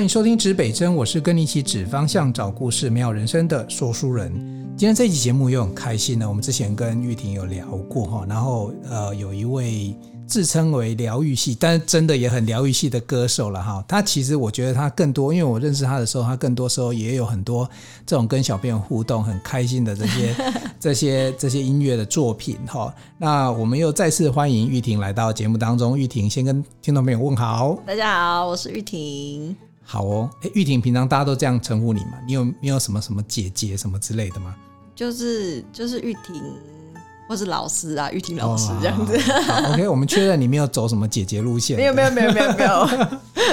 欢迎收听指北针，我是跟你一起指方向、找故事、美好人生的说书人。今天这期节目又很开心呢。我们之前跟玉婷有聊过哈，然后呃，有一位自称为疗愈系，但是真的也很疗愈系的歌手了哈。他其实我觉得他更多，因为我认识他的时候，他更多时候也有很多这种跟小朋友互动很开心的这些 这些这些音乐的作品哈。那我们又再次欢迎玉婷来到节目当中。玉婷先跟听众朋友问好。大家好，我是玉婷。好哦，哎，玉婷，平常大家都这样称呼你吗？你有你有什么什么姐姐什么之类的吗？就是就是玉婷，或是老师啊，玉婷老师这样子。OK，我们确认你没有走什么姐姐路线。没有没有没有没有没有。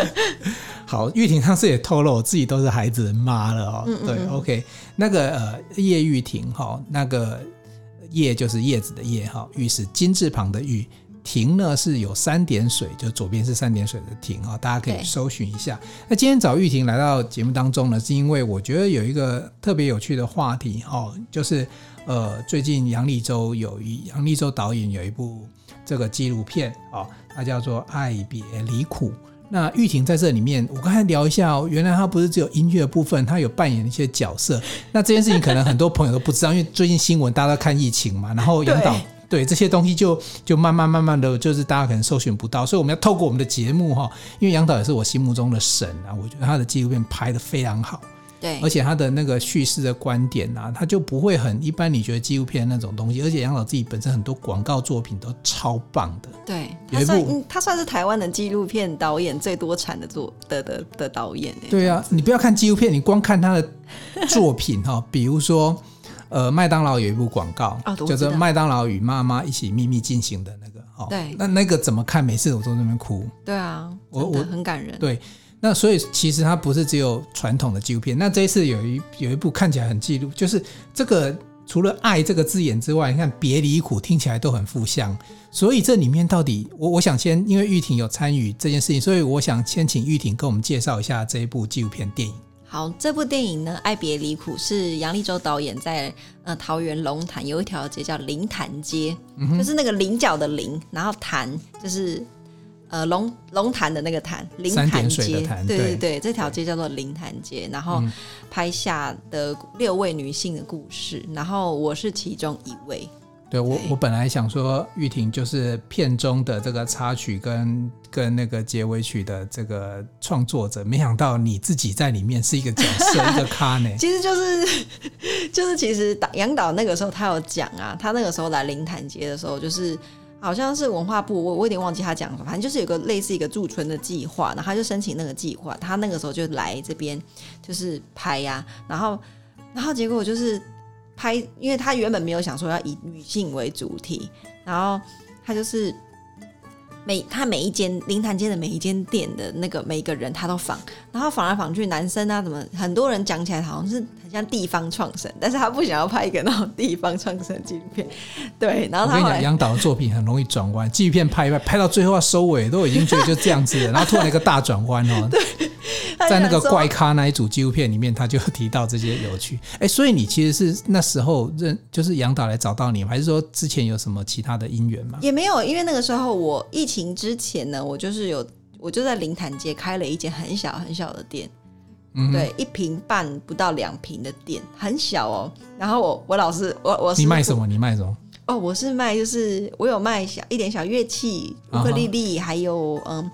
好，玉婷上次也透露，我自己都是孩子的妈了哦。嗯嗯对，OK，那个呃叶玉婷哈，那个叶就是叶子的叶哈，玉是金字旁的玉。婷呢是有三点水，就左边是三点水的亭啊，大家可以搜寻一下。那今天找玉婷来到节目当中呢，是因为我觉得有一个特别有趣的话题哦，就是呃，最近杨立州有一杨立州导演有一部这个纪录片哦，它叫做《爱别离苦》。那玉婷在这里面，我刚才聊一下哦，原来她不是只有音乐部分，她有扮演一些角色。那这件事情可能很多朋友都不知道，因为最近新闻大家都看疫情嘛，然后杨导。对这些东西就就慢慢慢慢的就是大家可能搜寻不到，所以我们要透过我们的节目哈，因为杨导也是我心目中的神啊，我觉得他的纪录片拍的非常好，对，而且他的那个叙事的观点啊，他就不会很一般，你觉得纪录片那种东西，而且杨导自己本身很多广告作品都超棒的，对，有一部他算，他算是台湾的纪录片导演最多产的作的的的导演，对啊，你不要看纪录片，你光看他的作品哈，比如说。呃，麦当劳有一部广告，哦、叫做《麦当劳与妈妈一起秘密进行的那个》哦。对，那那个怎么看？每次我都在那边哭。对啊，我我很感人。对，那所以其实它不是只有传统的纪录片。那这一次有一有一部看起来很记录，就是这个除了“爱”这个字眼之外，你看“别离苦”听起来都很负向。所以这里面到底，我我想先，因为玉婷有参与这件事情，所以我想先请玉婷跟我们介绍一下这一部纪录片电影。好，这部电影呢，《爱别离苦》是杨立洲导演在呃桃园龙潭有一条街叫灵潭街，嗯、就是那个菱角的菱，然后潭就是呃龙龙潭的那个潭，灵潭街。对对对，这条街叫做灵潭街，然后拍下的六位女性的故事，然后我是其中一位。对我，我本来想说玉婷就是片中的这个插曲跟跟那个结尾曲的这个创作者，没想到你自己在里面是一个角色，一个咖呢。其实就是 就是其实导杨导那个时候他有讲啊，他那个时候来灵潭节的时候，就是好像是文化部，我我有点忘记他讲什么，反正就是有个类似一个驻村的计划，然后他就申请那个计划，他那个时候就来这边就是拍呀、啊，然后然后结果就是。拍，因为他原本没有想说要以女性为主题，然后他就是每他每一间灵潭街的每一间店的那个每一个人他都访，然后访来访去，男生啊怎么很多人讲起来好像是很像地方创生，但是他不想要拍一个那种地方创生纪录片，对，然后他我跟你讲，杨导的作品很容易转弯，纪录片拍一拍，拍到最后要收尾，都已经觉得就这样子了，然后突然一个大转弯哦。对。在那个怪咖那一组纪录片里面，他就提到这些有趣。哎，所以你其实是那时候认，就是杨导来找到你，还是说之前有什么其他的因缘吗？也没有，因为那个时候我疫情之前呢，我就是有，我就在灵潭街开了一间很小很小的店，嗯，对，一瓶半不到两瓶的店，很小哦。然后我我老是我我是你卖什么？你卖什么？哦，我是卖就是我有卖小一点小乐器，乌克丽丽，还有嗯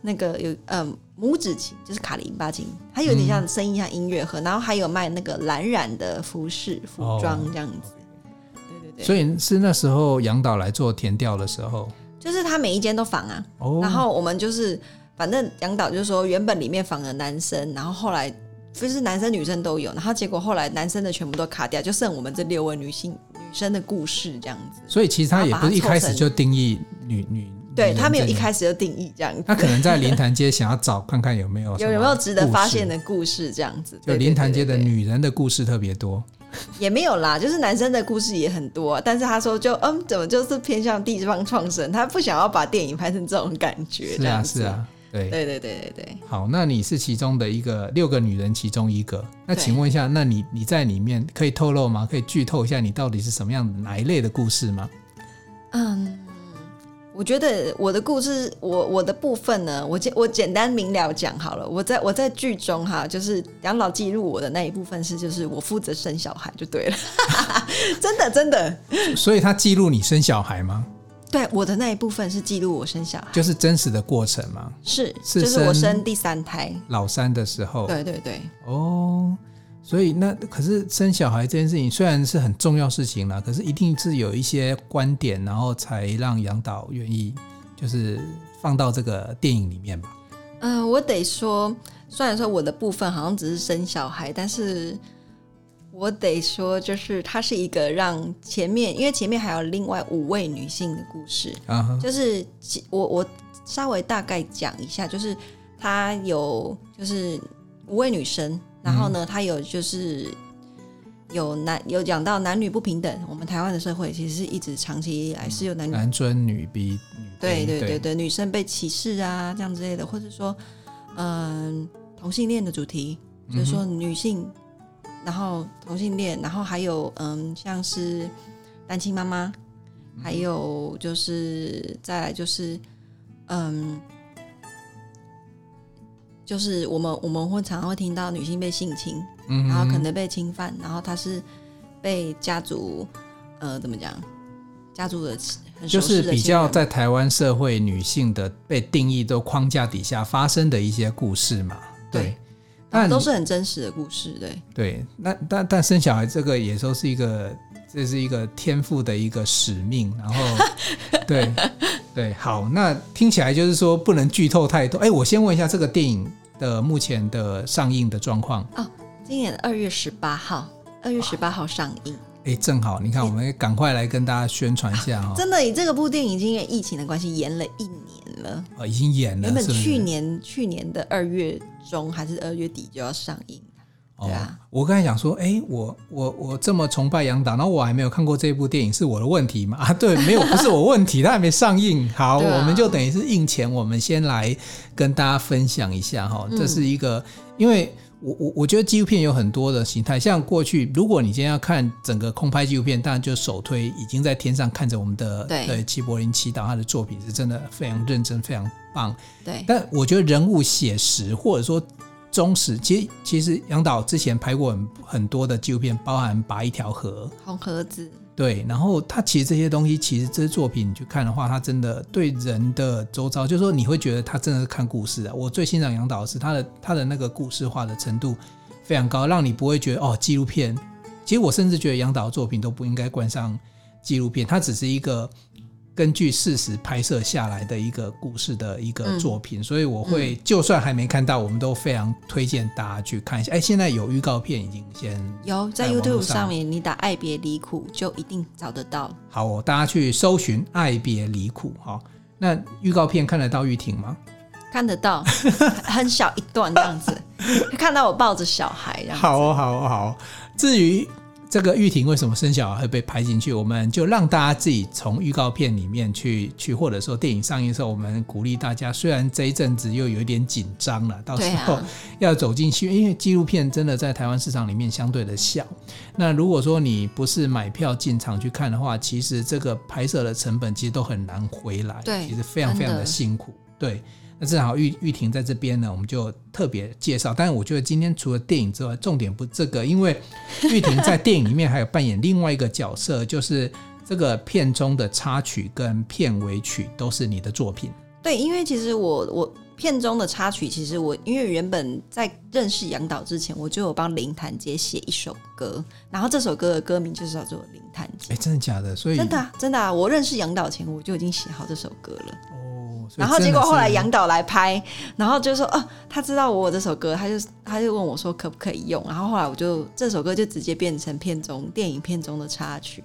那个有嗯。拇指琴就是卡林巴琴，它有点像声音像音乐盒，嗯，然后还有卖那个蓝染的服饰服装这样子，哦。对对对。所以是那时候杨导来做填调的时候，就是他每一间都仿啊，哦，然后我们就是反正杨导就说原本里面访了男生，然后后来就是男生女生都有，然后结果后来男生的全部都卡掉，就剩我们这六位女性女生的故事这样子。所以其实他也不是一开始就定义女女。对，他没 有一开始就定义这样子，他可能在灵潭街想要找看看有没有有有没有值得发现的故事这样子。就灵潭街的女人的故事特别多，也没有啦，就是男生的故事也很多，但是他说就嗯，怎么就是偏向地方创生，他不想要把电影拍成这种感觉。是啊，是啊，对对对对对对。好，那你是其中的一个六个女人其中一个，那请问一下，那你你在里面可以透露吗？可以剧透一下你到底是什么样哪一类的故事吗？嗯。我觉得我的故事，我我的部分呢，我简我简单明了讲好了。我在我在剧中哈，就是养老记录我的那一部分是，就是我负责生小孩就对了，真的真的。所以他记录你生小孩吗？对，我的那一部分是记录我生小孩，就是真实的过程吗？是，是就是我生第三胎老三的时候。对对对。哦。所以那可是生小孩这件事情虽然是很重要事情啦，可是一定是有一些观点，然后才让杨导愿意就是放到这个电影里面吧。嗯、呃，我得说，虽然说我的部分好像只是生小孩，但是我得说，就是它是一个让前面，因为前面还有另外五位女性的故事啊，就是我我稍微大概讲一下，就是她有就是五位女生。然后呢，他有就是有男有讲到男女不平等。我们台湾的社会其实是一直长期以来是有男女、男尊女卑，女对对对对，女生被歧视啊这样之类的，或者说嗯同性恋的主题，就是说女性，然后同性恋，然后还有嗯像是单亲妈妈，还有就是再来就是嗯。就是我们我们会常常会听到女性被性侵，嗯、然后可能被侵犯，然后她是被家族呃怎么讲，家族的就是比较在台湾社会女性的被定义都框架底下发生的一些故事嘛，对但都是很真实的故事，对对，那但但生小孩这个也都是一个这是一个天赋的一个使命，然后 对对好，那听起来就是说不能剧透太多，哎，我先问一下这个电影。的目前的上映的状况哦，今年二月十八号，二月十八号上映。哎，正好，你看，我们赶快来跟大家宣传一下哈、哦。真的，你这个部电影已经因为疫情的关系延了一年了。哦，已经演了。原本去年去年的二月中还是二月底就要上映。对啊，我刚才想说，哎，我我我这么崇拜杨导，然后我还没有看过这部电影，是我的问题吗？啊，对，没有，不是我问题，他还没上映。好，啊、我们就等于是映前，我们先来跟大家分享一下哈。这是一个，嗯、因为我我我觉得纪录片有很多的形态，像过去，如果你今天要看整个空拍纪录片，当然就首推已经在天上看着我们的对齐柏林祈祷，他的作品是真的非常认真，非常棒。对，但我觉得人物写实或者说。忠实，其实其实杨导之前拍过很很多的纪录片，包含《拔一条河》、《红盒子》。对，然后他其实这些东西，其实这些作品你去看的话，他真的对人的周遭，就是说你会觉得他真的是看故事啊。我最欣赏杨导是他的他的那个故事化的程度非常高，让你不会觉得哦纪录片。其实我甚至觉得杨导的作品都不应该冠上纪录片，它只是一个。根据事实拍摄下来的一个故事的一个作品，嗯、所以我会就算还没看到，嗯、我们都非常推荐大家去看一下。哎，现在有预告片已经先有在 YouTube 上面，你打“爱别离苦”就一定找得到。好、哦，大家去搜寻“爱别离苦”哈。那预告片看得到玉婷吗？看得到，很小一段这样子，看到我抱着小孩这样子。好哦，好哦，好。至于。这个玉婷为什么生小孩会被拍进去？我们就让大家自己从预告片里面去去，或者说电影上映的时候，我们鼓励大家。虽然这一阵子又有一点紧张了，到时候 要走进去，因为纪录片真的在台湾市场里面相对的小。那如果说你不是买票进场去看的话，其实这个拍摄的成本其实都很难回来，对，其实非常非常的辛苦，对。那正好玉玉婷在这边呢，我们就特别介绍。但是我觉得今天除了电影之外，重点不是这个，因为玉婷在电影里面还有扮演另外一个角色，就是这个片中的插曲跟片尾曲都是你的作品。对，因为其实我我片中的插曲，其实我因为原本在认识杨导之前，我就有帮林谭杰写一首歌，然后这首歌的歌名就是叫做《林谭杰》。哎，真的假的？所以真的啊，真的啊！我认识杨导前，我就已经写好这首歌了。然后结果后来杨导来拍，然后就说哦，他知道我有这首歌，他就他就问我说可不可以用。然后后来我就这首歌就直接变成片中电影片中的插曲。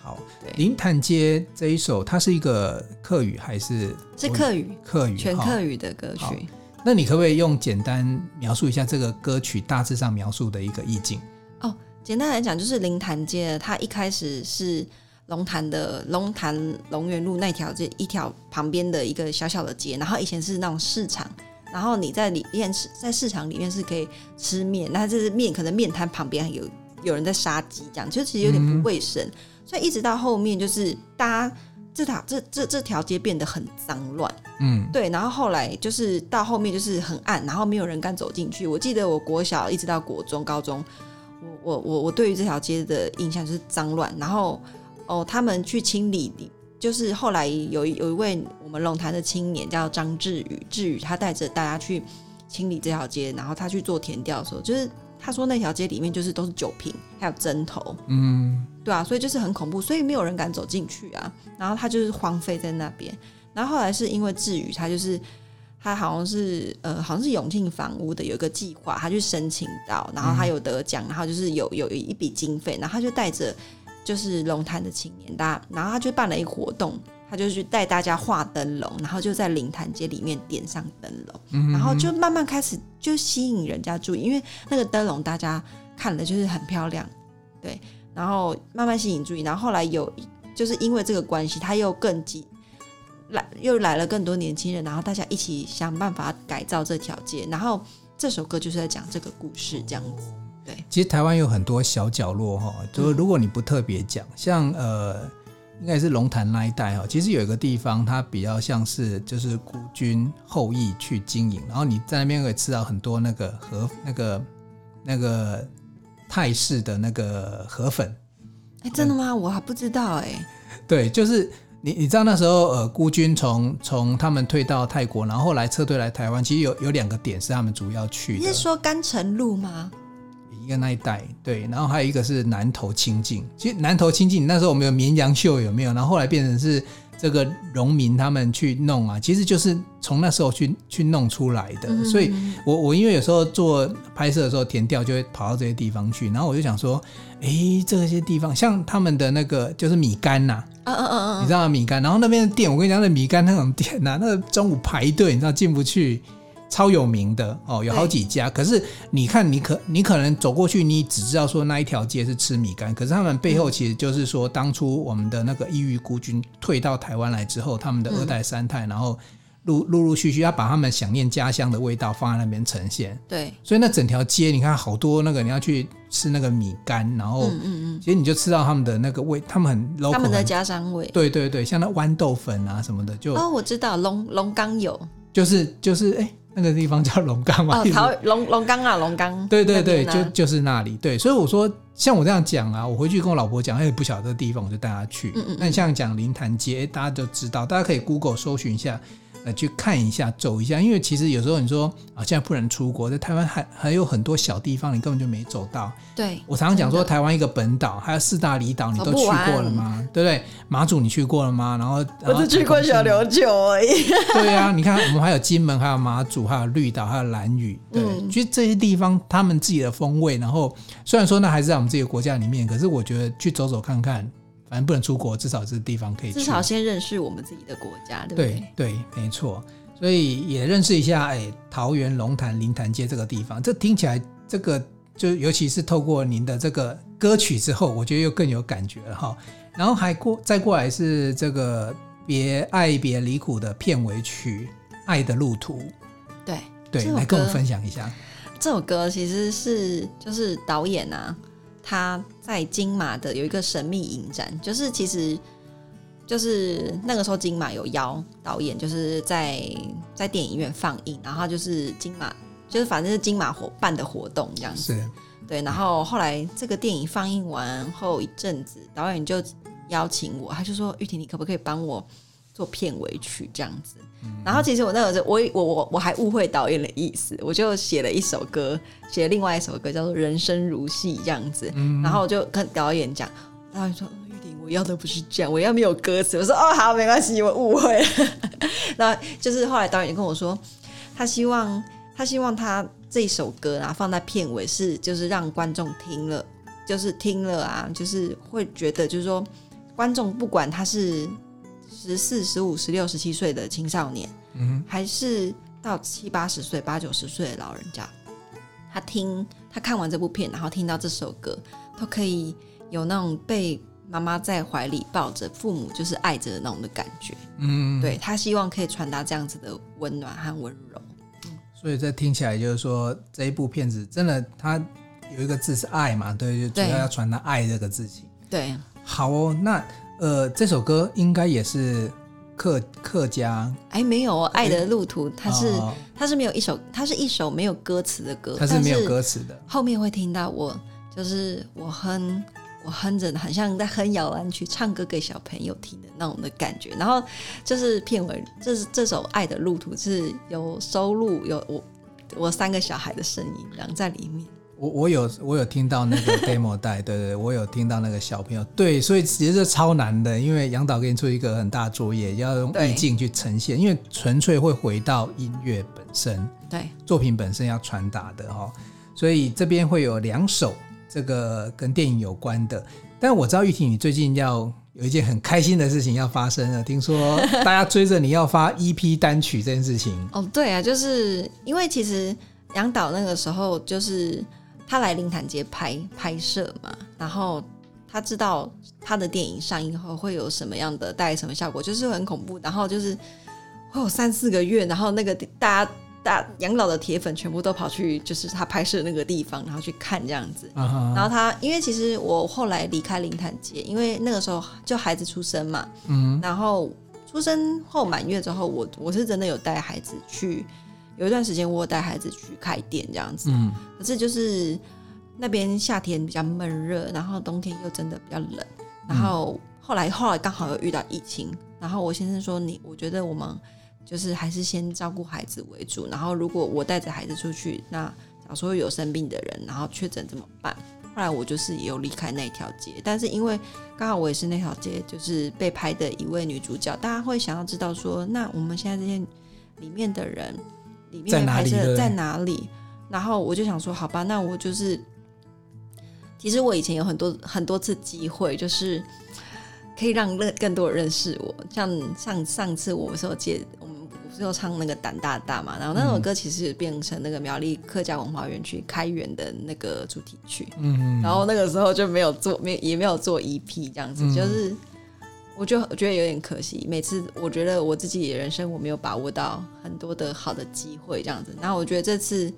好，对，林谭街这一首，它是一个客语还是？是客语，客语，全客语的歌曲。那你可不可以用简单描述一下这个歌曲大致上描述的一个意境？哦，简单来讲就是林谭街，它一开始是。龙潭的龙潭龙源路那条这一条旁边的一个小小的街，然后以前是那种市场，然后你在里面是在市场里面是可以吃面，那这是面可能面摊旁边有有人在杀鸡，这样就其实有点不卫生，嗯、所以一直到后面就是大家这条这这这条街变得很脏乱，嗯，对，然后后来就是到后面就是很暗，然后没有人敢走进去。我记得我国小一直到国中、高中，我我我我对于这条街的印象就是脏乱，然后哦，他们去清理，就是后来有有一位我们龙潭的青年叫张志宇，志宇他带着大家去清理这条街，然后他去做填调的时候，就是。他说那条街里面就是都是酒瓶，还有针头，嗯，对啊，所以就是很恐怖，所以没有人敢走进去啊。然后他就是荒废在那边。然后后来是因为志宇，他就是他好像是呃，好像是永庆房屋的有一个计划，他去申请到，然后他有得奖，然后就是有有一笔经费，然后他就带着就是龙潭的青年，大家，然后他就办了一个活动。他就去带大家画灯笼，然后就在灵潭街里面点上灯笼，嗯、然后就慢慢开始就吸引人家注意，因为那个灯笼大家看了就是很漂亮，对，然后慢慢吸引注意，然后后来有就是因为这个关系，他又更挤来又来了更多年轻人，然后大家一起想办法改造这条街，然后这首歌就是在讲这个故事这样子，对。其实台湾有很多小角落哈，就是如果你不特别讲，像呃。应该是龙潭那一带哈，其实有一个地方，它比较像是就是孤军后裔去经营，然后你在那边可以吃到很多那个河那个那个泰式的那个河粉。哎，真的吗？我还不知道哎。对，就是你你知道那时候呃孤军从从他们退到泰国，然后后来撤退来台湾，其实有有两个点是他们主要去的。你是说甘城路吗？一个那一带，对，然后还有一个是南投清境。其实南投清境那时候我们有绵羊秀有没有？然后后来变成是这个农民他们去弄啊，其实就是从那时候去去弄出来的。嗯、所以我我因为有时候做拍摄的时候填调就会跑到这些地方去，然后我就想说，哎，这些地方像他们的那个就是米干呐、啊，嗯嗯嗯嗯，你知道米干，然后那边的店，我跟你讲，那米干那种店呐、啊，那个中午排队，你知道进不去。超有名的哦，有好几家。可是你看，你可你可能走过去，你只知道说那一条街是吃米干。可是他们背后其实就是说，当初我们的那个异域孤军退到台湾来之后，他们的二代三代，然后陆陆陆续续要把他们想念家乡的味道放在那边呈现。对，所以那整条街，你看好多那个你要去吃那个米干，然后嗯嗯嗯，其实你就吃到他们的那个味，他们很 local，他们的家乡味。对对对，像那豌豆粉啊什么的，就哦，我知道龙龙岗有，就是就是哎。那个地方叫龙岗嘛？哦，桃龙龙岗啊，龙岗。对对对，就就是那里。对，所以我说，像我这样讲啊，我回去跟我老婆讲，哎，不晓得这个地方，我就带她去。嗯嗯。那像讲灵潭街，大家都知道，大家可以 Google 搜寻一下。呃，去看一下，走一下，因为其实有时候你说啊，现在不能出国，在台湾还还有很多小地方，你根本就没走到。对，我常常讲说，台湾一个本岛，还有四大离岛，你都去过了吗？对不对？马祖你去过了吗？然后，我只去过小琉球而已。对啊，你看我们还有金门，还有马祖，还有绿岛，还有兰屿。对，嗯、其实这些地方他们自己的风味，然后虽然说那还是在我们这个国家里面，可是我觉得去走走看看。反正不能出国，至少这个地方可以去。至少先认识我们自己的国家，对不对？对对，没错。所以也认识一下，哎，桃园龙潭灵潭街这个地方，这听起来，这个就尤其是透过您的这个歌曲之后，我觉得又更有感觉了哈。然后还过再过来是这个别爱别离苦的片尾曲《爱的路途》。对对，来跟我分享一下。这首歌其实是就是导演啊。他在金马的有一个神秘影展，就是其实就是那个时候金马有邀导演，就是在在电影院放映，然后就是金马就是反正是金马活办的活动这样子，对。然后后来这个电影放映完后一阵子，导演就邀请我，他就说：“玉婷，你可不可以帮我做片尾曲这样子？”然后其实我那个时候，我我我我还误会导演的意思，我就写了一首歌，写另外一首歌叫做《人生如戏》这样子。然后我就跟导演讲，导演说：“玉婷，我要的不是这样，我要没有歌词。”我说：“哦，好，没关系，我误会了。”那就是后来导演跟我说，他希望他希望他这首歌啊放在片尾是就是让观众听了，就是听了啊，就是会觉得就是说观众不管他是。十四、十五、十六、十七岁的青少年，嗯，还是到七八十岁、八九十岁的老人家，他听他看完这部片，然后听到这首歌，都可以有那种被妈妈在怀里抱着，父母就是爱着的那种的感觉。嗯，对，他希望可以传达这样子的温暖和温柔。所以这听起来就是说，这一部片子真的，它有一个字是爱嘛？对，就主要要传达爱这个字情。对，好哦，那。呃，这首歌应该也是客客家。哎，没有哦，《爱的路途》它是、哦、它是没有一首，它是一首没有歌词的歌，它是没有歌词的。后面会听到我就是我哼我哼着，很像在哼摇篮曲，唱歌给小朋友听的那种的感觉。然后就是片尾，这是这首《爱的路途》是有收录有我我三个小孩的声音，然后在里面。我我有我有听到那个 demo 带，对对，我有听到那个小朋友，对，所以其实这超难的，因为杨导给你出一个很大作业，要用意境去呈现，因为纯粹会回到音乐本身，对，作品本身要传达的哈，所以这边会有两首这个跟电影有关的，但我知道玉婷你最近要有一件很开心的事情要发生了，听说大家追着你要发 EP 单曲这件事情，哦，对啊，就是因为其实杨导那个时候就是。他来林潭街拍拍摄嘛，然后他知道他的电影上映后会有什么样的带来什么效果，就是很恐怖，然后就是会有三四个月，然后那个大家大养老的铁粉全部都跑去就是他拍摄那个地方，然后去看这样子。Uh -huh. 然后他因为其实我后来离开林潭街，因为那个时候就孩子出生嘛，嗯、uh 然后出生后满月之后，我我是真的有带孩子去。有一段时间，我带孩子去开店这样子，嗯，可是就是那边夏天比较闷热，然后冬天又真的比较冷，然后后来后来刚好又遇到疫情，然后我先生说你，我觉得我们就是还是先照顾孩子为主，然后如果我带着孩子出去，那假如说有生病的人，然后确诊怎么办？后来我就是也有离开那条街，但是因为刚好我也是那条街就是被拍的一位女主角，大家会想要知道说，那我们现在这些里面的人。里面的拍摄在哪里？然后我就想说，好吧，那我就是，其实我以前有很多很多次机会，就是可以让更更多人认识我。像上上次我是有借，我们不是有唱那个胆大大嘛，然后那首歌其实变成那个苗栗客家文化园区开园的那个主题曲。嗯，然后那个时候就没有做，没也没有做 EP 这样子，就是。我就觉得有点可惜，每次我觉得我自己的人生我没有把握到很多的好的机会这样子，然后我觉得这次，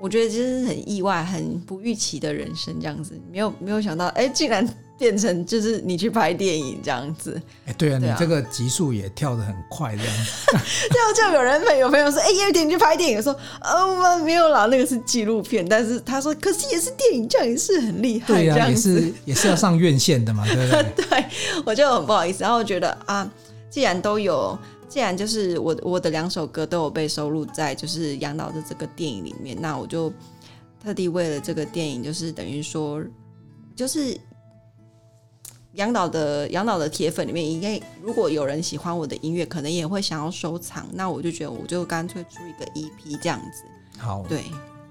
我觉得就是很意外、很不预期的人生这样子，没有没有想到，哎，竟然。变成就是你去拍电影这样子，哎，对啊，你这个级数也跳得很快这样子。就就有人朋友朋友说，哎，叶玉婷你去拍电影，说，呃，我没有啦，那个是纪录片。但是他说，可是也是电影，这样也是很厉害，对呀、啊，也是也是要上院线的嘛，对不对？对，我就很不好意思，然后我觉得啊，既然都有，既然就是我我的两首歌都有被收录在就是杨导的这个电影里面，那我就特地为了这个电影，就是等于说，就是。杨导的杨导的铁粉里面，应该如果有人喜欢我的音乐，可能也会想要收藏。那我就觉得，我就干脆出一个 EP 这样子。好，对。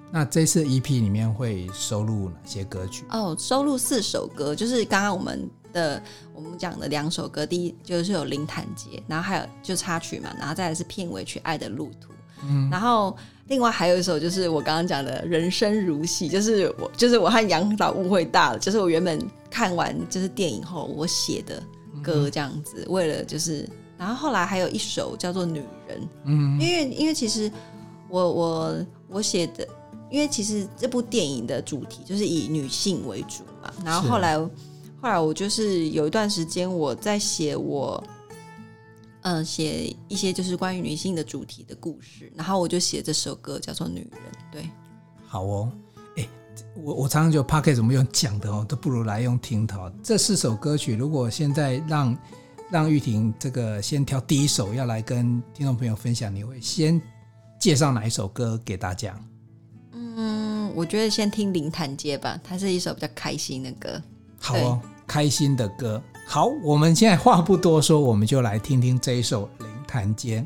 那这次 EP 里面会收录哪些歌曲？哦，收录四首歌，就是刚刚我们的我们讲的两首歌。第一就是有《林潭街》，然后还有就插曲嘛，然后再来是片尾曲《爱的路途》。嗯，然后。另外还有一首就是我刚刚讲的人生如戏，就是我就是我和杨导误会大了，就是我原本看完就是电影后我写的歌这样子，嗯、为了就是，然后后来还有一首叫做女人，嗯，因为因为其实我我我写的，因为其实这部电影的主题就是以女性为主嘛，然后后来后来我就是有一段时间我在写我。嗯，写一些就是关于女性的主题的故事，然后我就写这首歌叫做《女人》。对，好哦，哎，我我常常就 Podcast 怎么用讲的哦，都不如来用听的。这四首歌曲，如果现在让让玉婷这个先挑第一首要来跟听众朋友分享，你会先介绍哪一首歌给大家？嗯，我觉得先听《林潭街》吧，它是一首比较开心的歌。好哦，开心的歌。好，我们现在话不多说，我们就来听听这一首《灵潭街》。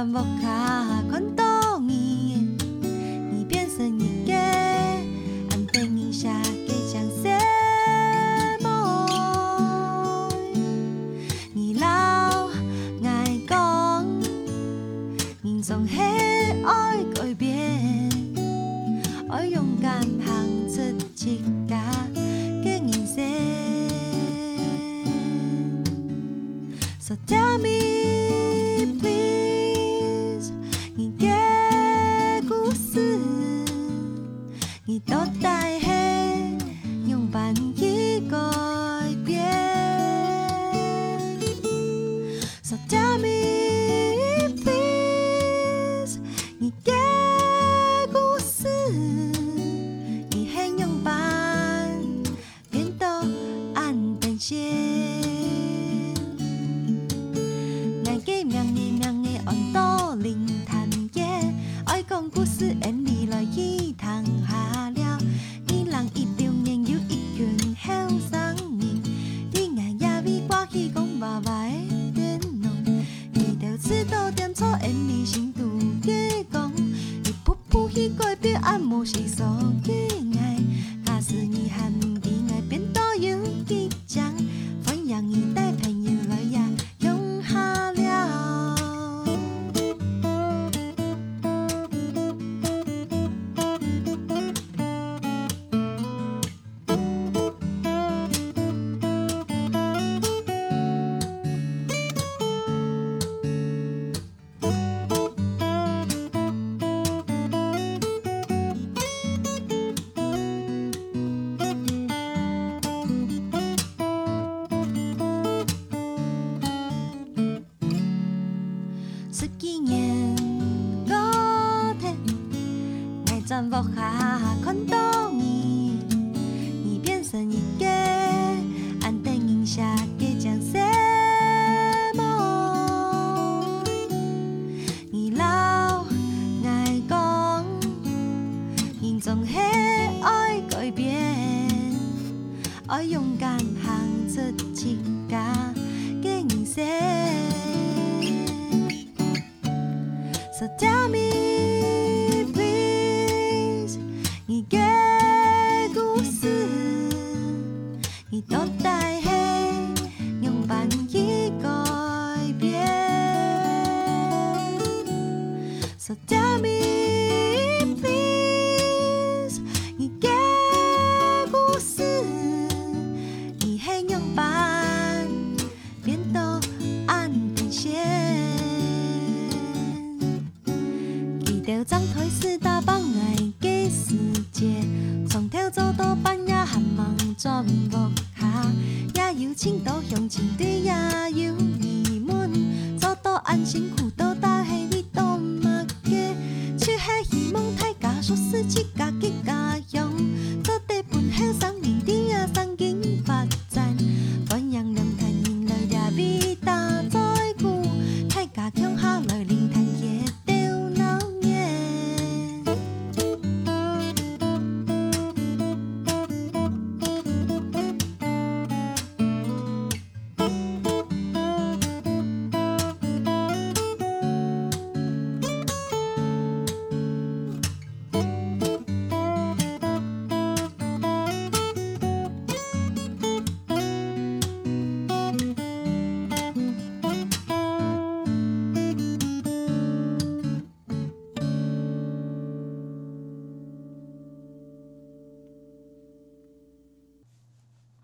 爱转木卡看到你，你变成一个安定一下给讲什么？你老爱讲，你总黑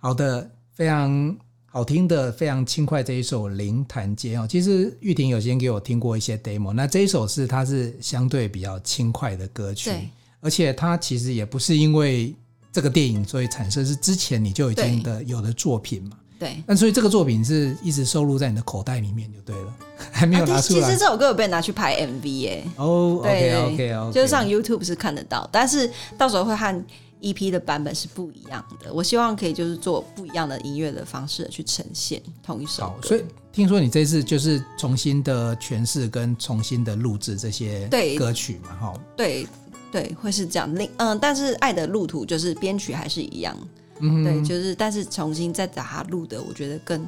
好的，非常好听的，非常轻快这一首《灵潭街》哦。其实玉婷有先给我听过一些 demo，那这一首是它是相对比较轻快的歌曲，而且它其实也不是因为这个电影所以产生，是之前你就已经的有的作品嘛。对，那所以这个作品是一直收录在你的口袋里面就对了，还没有拿出来。啊、其实这首歌有被拿去拍 MV 耶。哦、对，OK OK OK，就是上 YouTube 是看得到，但是到时候会和 EP 的版本是不一样的。我希望可以就是做不一样的音乐的方式去呈现同一首所以听说你这次就是重新的诠释跟重新的录制这些歌曲嘛？哈，对对，会是这样。另嗯，但是《爱的路途》就是编曲还是一样。嗯，对，就是但是重新再把它录的，我觉得更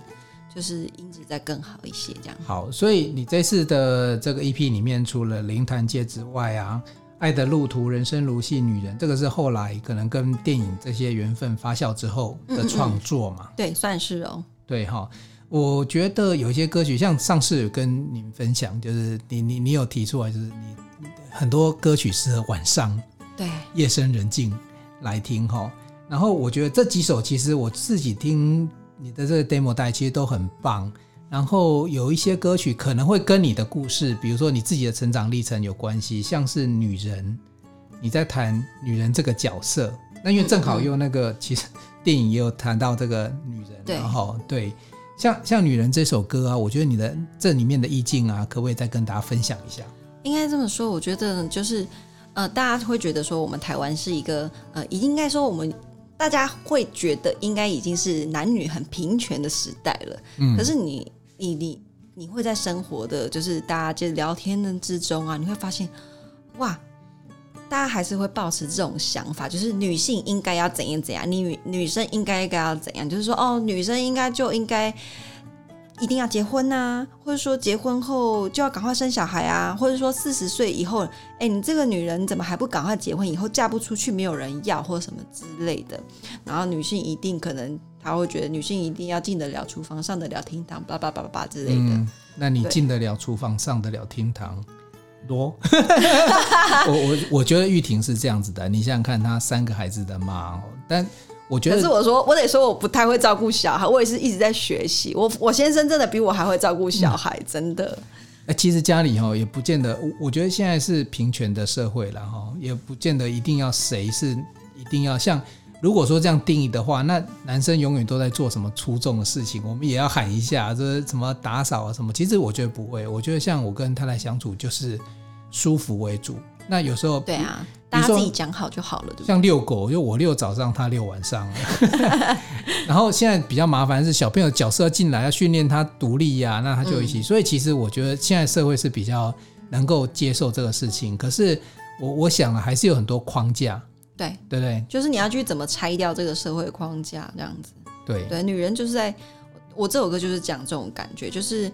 就是音质再更好一些这样。好，所以你这次的这个 EP 里面，除了灵潭街之外啊，《爱的路途》、《人生如戏》、《女人》，这个是后来可能跟电影这些缘分发酵之后的创作嘛？嗯嗯对，算是哦。对哈，我觉得有些歌曲，像上次有跟你们分享，就是你你你有提出来，就是你很多歌曲适合晚上，对，夜深人静来听哈。然后我觉得这几首其实我自己听你的这个 demo 带其实都很棒。然后有一些歌曲可能会跟你的故事，比如说你自己的成长历程有关系，像是女人，你在谈女人这个角色。那因为正好用那个，其实电影也有谈到这个女人，然后对，像像女人这首歌啊，我觉得你的这里面的意境啊，可不可以再跟大家分享一下？应该这么说，我觉得就是呃，大家会觉得说我们台湾是一个呃，应该说我们。大家会觉得应该已经是男女很平权的时代了，嗯，可是你你你你会在生活的，就是大家就聊天的之中啊，你会发现，哇，大家还是会抱持这种想法，就是女性应该要怎样怎样，女女生应该该要怎样，就是说哦，女生应该就应该。一定要结婚呐、啊，或者说结婚后就要赶快生小孩啊，或者说四十岁以后，哎，你这个女人怎么还不赶快结婚？以后嫁不出去，没有人要，或什么之类的。然后女性一定可能，她会觉得女性一定要进得了厨房，上得了厅堂，叭叭叭叭叭之类的。嗯，那你进得了厨房，上得了厅堂，多？我我我觉得玉婷是这样子的，你想想看，她三个孩子的妈，但。我觉得，可是我说，我得说，我不太会照顾小孩，我也是一直在学习。我我先生真的比我还会照顾小孩，嗯、真的。哎，其实家里哈也不见得，我我觉得现在是平权的社会了哈，也不见得一定要谁是一定要像。如果说这样定义的话，那男生永远都在做什么出众的事情，我们也要喊一下，这什么打扫啊什么。其实我觉得不会，我觉得像我跟他来相处就是舒服为主。那有时候对啊。大家自己讲好就好了，对不对？像遛狗，就我遛早上，他遛晚上。然后现在比较麻烦是小朋友角色进来要训练他独立呀、啊，那他就一起。嗯、所以其实我觉得现在社会是比较能够接受这个事情。可是我我想啊，还是有很多框架，对对不对？就是你要去怎么拆掉这个社会框架，这样子。对对，女人就是在我这首歌就是讲这种感觉，就是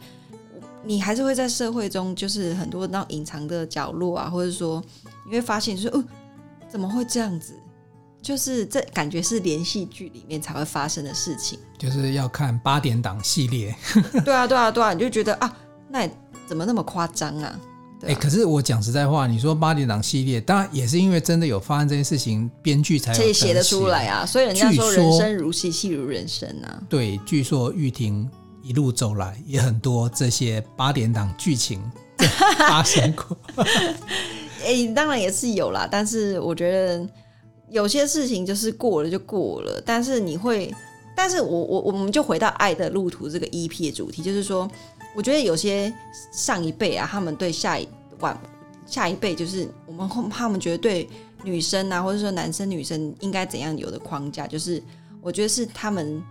你还是会在社会中，就是很多那种隐藏的角落啊，或者说。你会发现，就是哦，怎么会这样子？就是这感觉是连续剧里面才会发生的事情。就是要看八点档系列。对啊，对啊，对啊，你就觉得啊，那怎么那么夸张啊？哎、啊欸，可是我讲实在话，你说八点档系列，当然也是因为真的有发生这件事情，编剧才可以写得出来啊。所以人家说人生如戏，戏如人生啊。对，据说玉婷一路走来也很多这些八点档剧情 发生过。哎、欸，当然也是有啦，但是我觉得有些事情就是过了就过了。但是你会，但是我我我们就回到《爱的路途》这个 EP 的主题，就是说，我觉得有些上一辈啊，他们对下一晚下一辈，就是我们他们觉得对女生啊，或者说男生女生应该怎样有的框架，就是我觉得是他们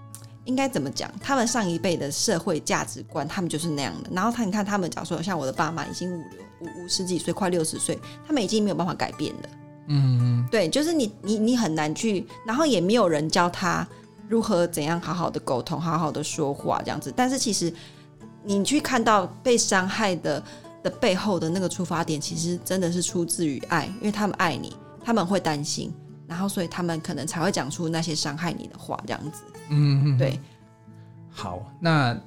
应该怎么讲，他们上一辈的社会价值观，他们就是那样的。然后他你看他们，假如说像我的爸妈已经五六。五十几岁，快六十岁，他们已经没有办法改变了。嗯，对，就是你，你，你很难去，然后也没有人教他如何怎样好好的沟通，好好的说话这样子。但是其实你去看到被伤害的的背后的那个出发点，其实真的是出自于爱，因为他们爱你，他们会担心，然后所以他们可能才会讲出那些伤害你的话这样子。嗯，对。好，那。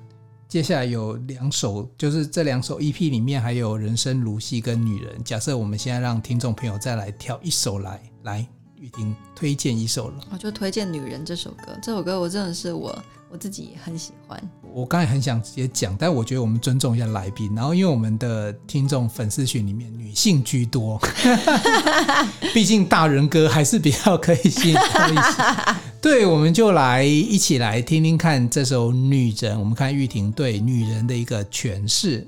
接下来有两首，就是这两首 EP 里面还有《人生如戏》跟《女人》。假设我们现在让听众朋友再来挑一首来，来雨婷推荐一首了。我就推荐《女人》这首歌，这首歌我真的是我我自己也很喜欢。我刚才很想直接讲，但我觉得我们尊重一下来宾。然后因为我们的听众粉丝群里面女性居多，毕竟大人歌还是比较可以吸引到一些。对，我们就来一起来听听看这首《女人》，我们看玉婷对女人的一个诠释。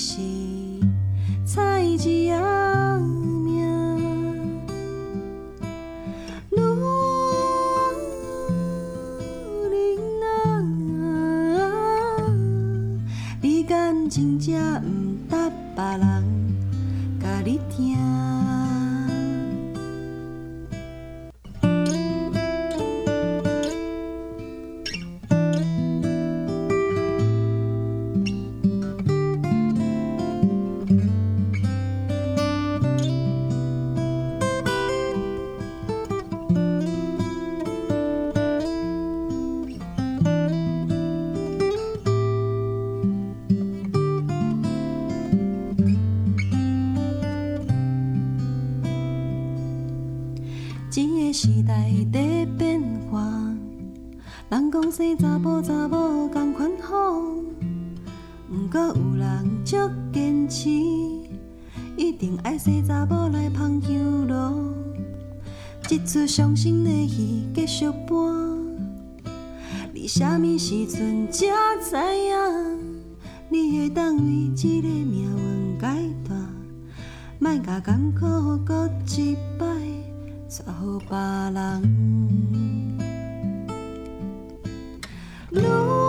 心。一出伤心的戏继续播。你啥物时阵才知影，你会当为这个命运改大，莫甲艰苦搁一摆。找别，人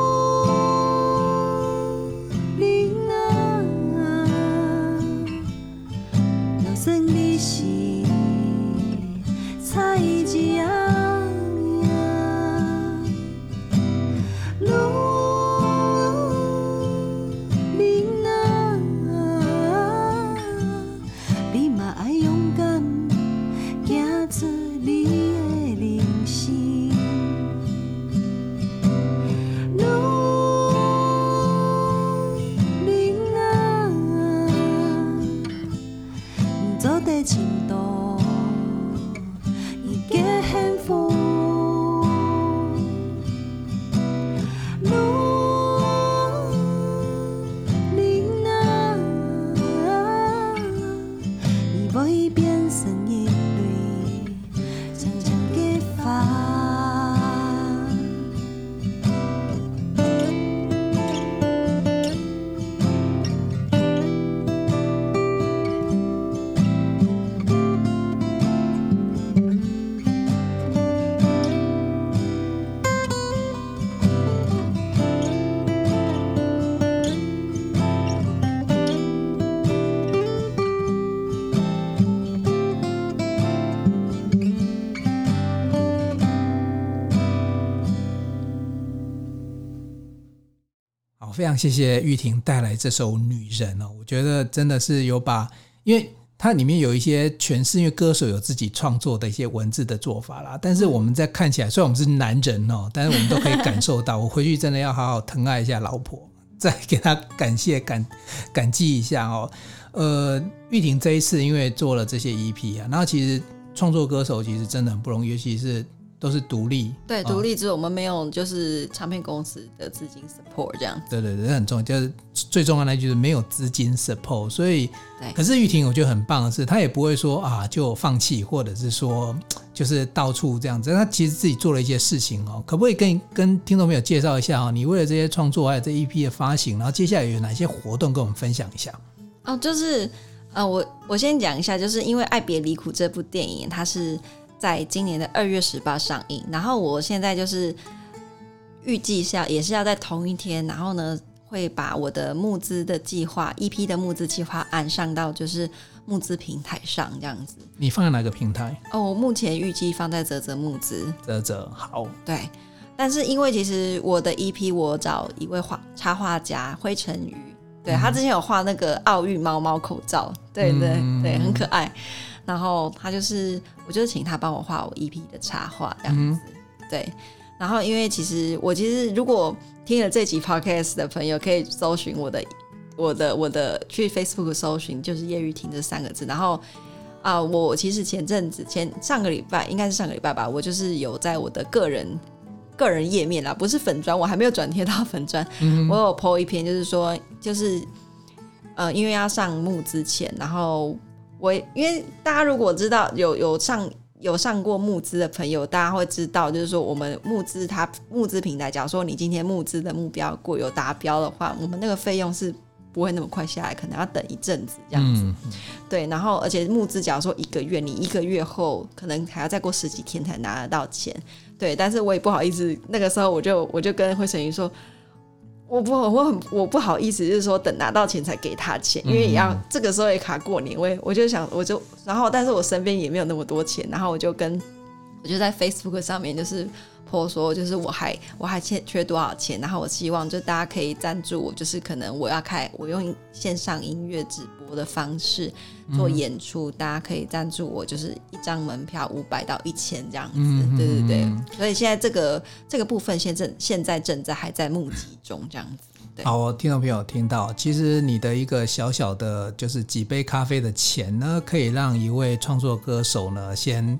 非常谢谢玉婷带来这首《女人》哦，我觉得真的是有把，因为它里面有一些诠释，因为歌手有自己创作的一些文字的做法啦。但是我们在看起来，虽然我们是男人哦，但是我们都可以感受到，我回去真的要好好疼爱一下老婆，再给她感谢感感激一下哦。呃，玉婷这一次因为做了这些 EP 啊，然后其实创作歌手其实真的很不容易，尤其是。都是独立，对，独立之后我们没有就是唱片公司的资金 support 这样子。对对对，这很重要，就是最重要的就是没有资金 support。所以，对。可是玉婷我觉得很棒的是，她也不会说啊就放弃，或者是说就是到处这样子。她其实自己做了一些事情哦，可不可以跟跟听众朋友介绍一下哦？你为了这些创作还有这一批的发行，然后接下来有哪些活动跟我们分享一下？哦，就是呃，我我先讲一下，就是因为《爱别离苦》这部电影，它是。在今年的二月十八上映，然后我现在就是预计是要也是要在同一天，然后呢会把我的募资的计划一批的募资计划按上到就是募资平台上这样子。你放在哪个平台？哦，我目前预计放在泽泽募资。泽泽好。对，但是因为其实我的 EP 我找一位画插画家灰尘鱼，对、嗯、他之前有画那个奥运猫猫口罩，对对对，很可爱。然后他就是，我就请他帮我画我 EP 的插画这样子。对，然后因为其实我其实如果听了这集 Podcast 的朋友，可以搜寻我的我的我的去 Facebook 搜寻，就是叶玉婷这三个字。然后啊、呃，我其实前阵子前上个礼拜应该是上个礼拜吧，我就是有在我的个人个人页面啦，不是粉砖，我还没有转贴到粉砖。嗯、我有 po 一篇，就是说就是呃，因为要上募之前，然后我因为大家如果知道有有上。有上过募资的朋友，大家会知道，就是说我们募资，它募资平台，假如说你今天募资的目标过有达标的话，我们那个费用是不会那么快下来，可能要等一阵子这样子。嗯、对，然后而且募资，假如说一个月，你一个月后可能还要再过十几天才拿得到钱。对，但是我也不好意思，那个时候我就我就跟惠成云说。我不，我很，我不好意思，就是说等拿到钱才给他钱，因为也要这个时候也卡过年，我也我就想，我就然后，但是我身边也没有那么多钱，然后我就跟我就在 Facebook 上面就是。或者说，就是我还我还欠缺多少钱，然后我希望就大家可以赞助我，就是可能我要开我用线上音乐直播的方式做演出，嗯、大家可以赞助我，就是一张门票五百到一千这样子，嗯、对对对。所以现在这个这个部分现正现在正在还在募集中这样子。对好，听众朋友听到，其实你的一个小小的，就是几杯咖啡的钱呢，可以让一位创作歌手呢先。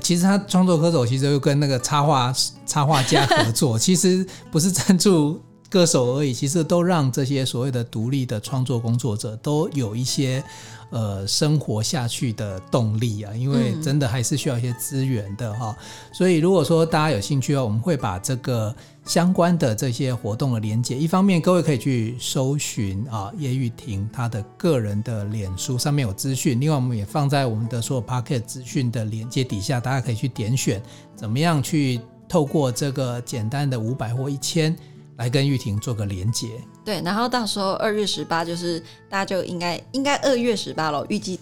其实他创作歌手，其实又跟那个插画插画家合作，其实不是赞助歌手而已，其实都让这些所谓的独立的创作工作者都有一些呃生活下去的动力啊，因为真的还是需要一些资源的哈。所以如果说大家有兴趣的话，我们会把这个。相关的这些活动的连接，一方面各位可以去搜寻啊叶玉婷她的个人的脸书上面有资讯，另外我们也放在我们的所有 Podcast 资讯的连接底下，大家可以去点选，怎么样去透过这个简单的五百或一千来跟玉婷做个连结。对，然后到时候二月十八就是大家就应该应该二月十八了，预计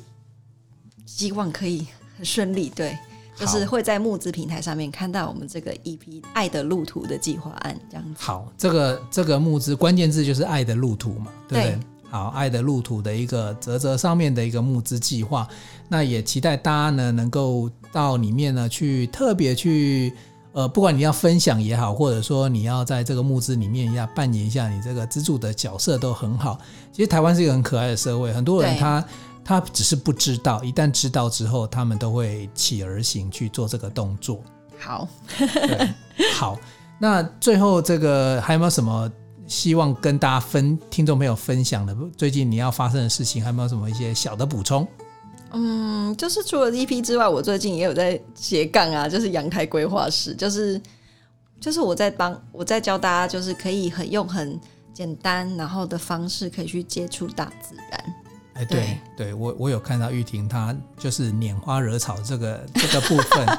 希望可以很顺利。对。就是会在募资平台上面看到我们这个 EP《爱的路途》的计划案这样子。好，这个这个募资关键字就是“爱的路途”嘛，对不对？对。好，《爱的路途》的一个泽泽上面的一个募资计划，那也期待大家呢能够到里面呢去特别去呃，不管你要分享也好，或者说你要在这个募资里面要扮演一下你这个资助的角色都很好。其实台湾是一个很可爱的社会，很多人他。他只是不知道，一旦知道之后，他们都会起而行去做这个动作。好，对，好。那最后这个还有没有什么希望跟大家分听众朋友分享的？最近你要发生的事情，还有没有什么一些小的补充？嗯，就是除了 EP 之外，我最近也有在斜杠啊，就是阳台规划师，就是就是我在帮我在教大家，就是可以很用很简单然后的方式，可以去接触大自然。哎，对对，对，我我有看到玉婷，她就是拈花惹草这个这个部分。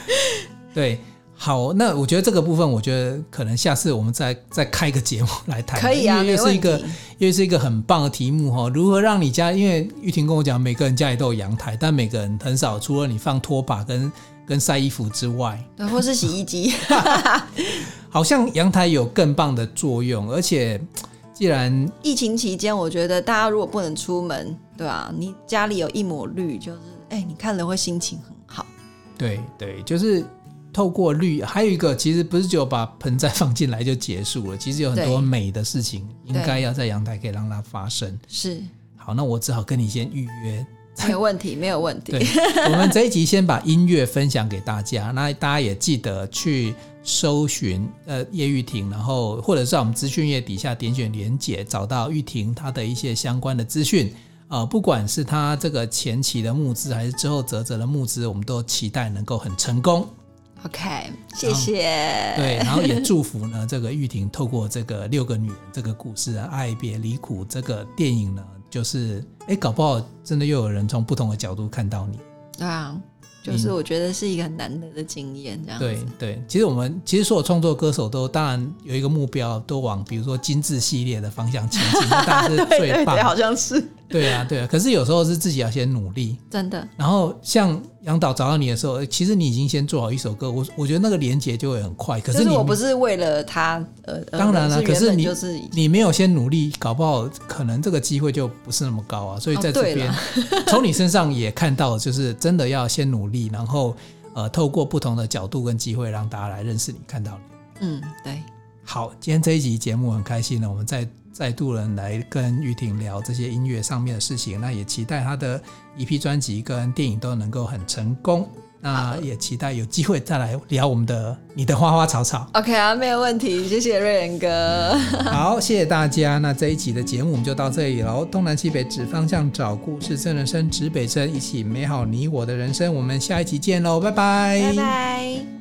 对，好，那我觉得这个部分，我觉得可能下次我们再再开个节目来谈。可以啊，因为又是一个又是一个很棒的题目哈。如何让你家？因为玉婷跟我讲，每个人家里都有阳台，但每个人很少，除了你放拖把跟跟晒衣服之外，对，或是洗衣机。好像阳台有更棒的作用，而且。既然疫情期间，我觉得大家如果不能出门，对吧、啊？你家里有一抹绿，就是哎，你看了会心情很好。对对，就是透过绿，还有一个其实不是只有把盆栽放进来就结束了，其实有很多美的事情应该要在阳台可以让它发生。是，好，那我只好跟你先预约。没有问题，没有问题。对，我们这一集先把音乐分享给大家，那大家也记得去。搜寻呃叶玉婷，然后或者是在我们资讯页底下点选连结，找到玉婷她的一些相关的资讯啊、呃，不管是她这个前期的募资，还是之后泽泽的募资，我们都期待能够很成功。OK，谢谢。对，然后也祝福呢这个玉婷透过这个六个女人这个故事啊，爱别离苦这个电影呢，就是哎搞不好真的又有人从不同的角度看到你。啊。就是我觉得是一个很难得的经验，这样子。对对，其实我们其实所有创作歌手都当然有一个目标，都往比如说精致系列的方向前进，当然是 最棒。对对对，好像是。对啊，对啊。可是有时候是自己要先努力，真的。然后像杨导找到你的时候，其实你已经先做好一首歌，我我觉得那个连接就会很快。可是你我不是为了他，呃，当然了，是可是你就是你没有先努力，搞不好可能这个机会就不是那么高啊。所以在这边，从、哦、你身上也看到，就是真的要先努力，然后呃，透过不同的角度跟机会，让大家来认识你，看到你。嗯，对。好，今天这一集节目很开心呢，我们再再度人来跟玉婷聊这些音乐上面的事情，那也期待她的一批专辑跟电影都能够很成功。那也期待有机会再来聊我们的你的花花草草。OK 啊，没有问题，谢谢瑞仁哥。好，谢谢大家。那这一集的节目我们就到这里喽。东南西北指方向，找故事真人生，指北针，一起美好你我的人生。我们下一集见喽，拜拜，拜拜。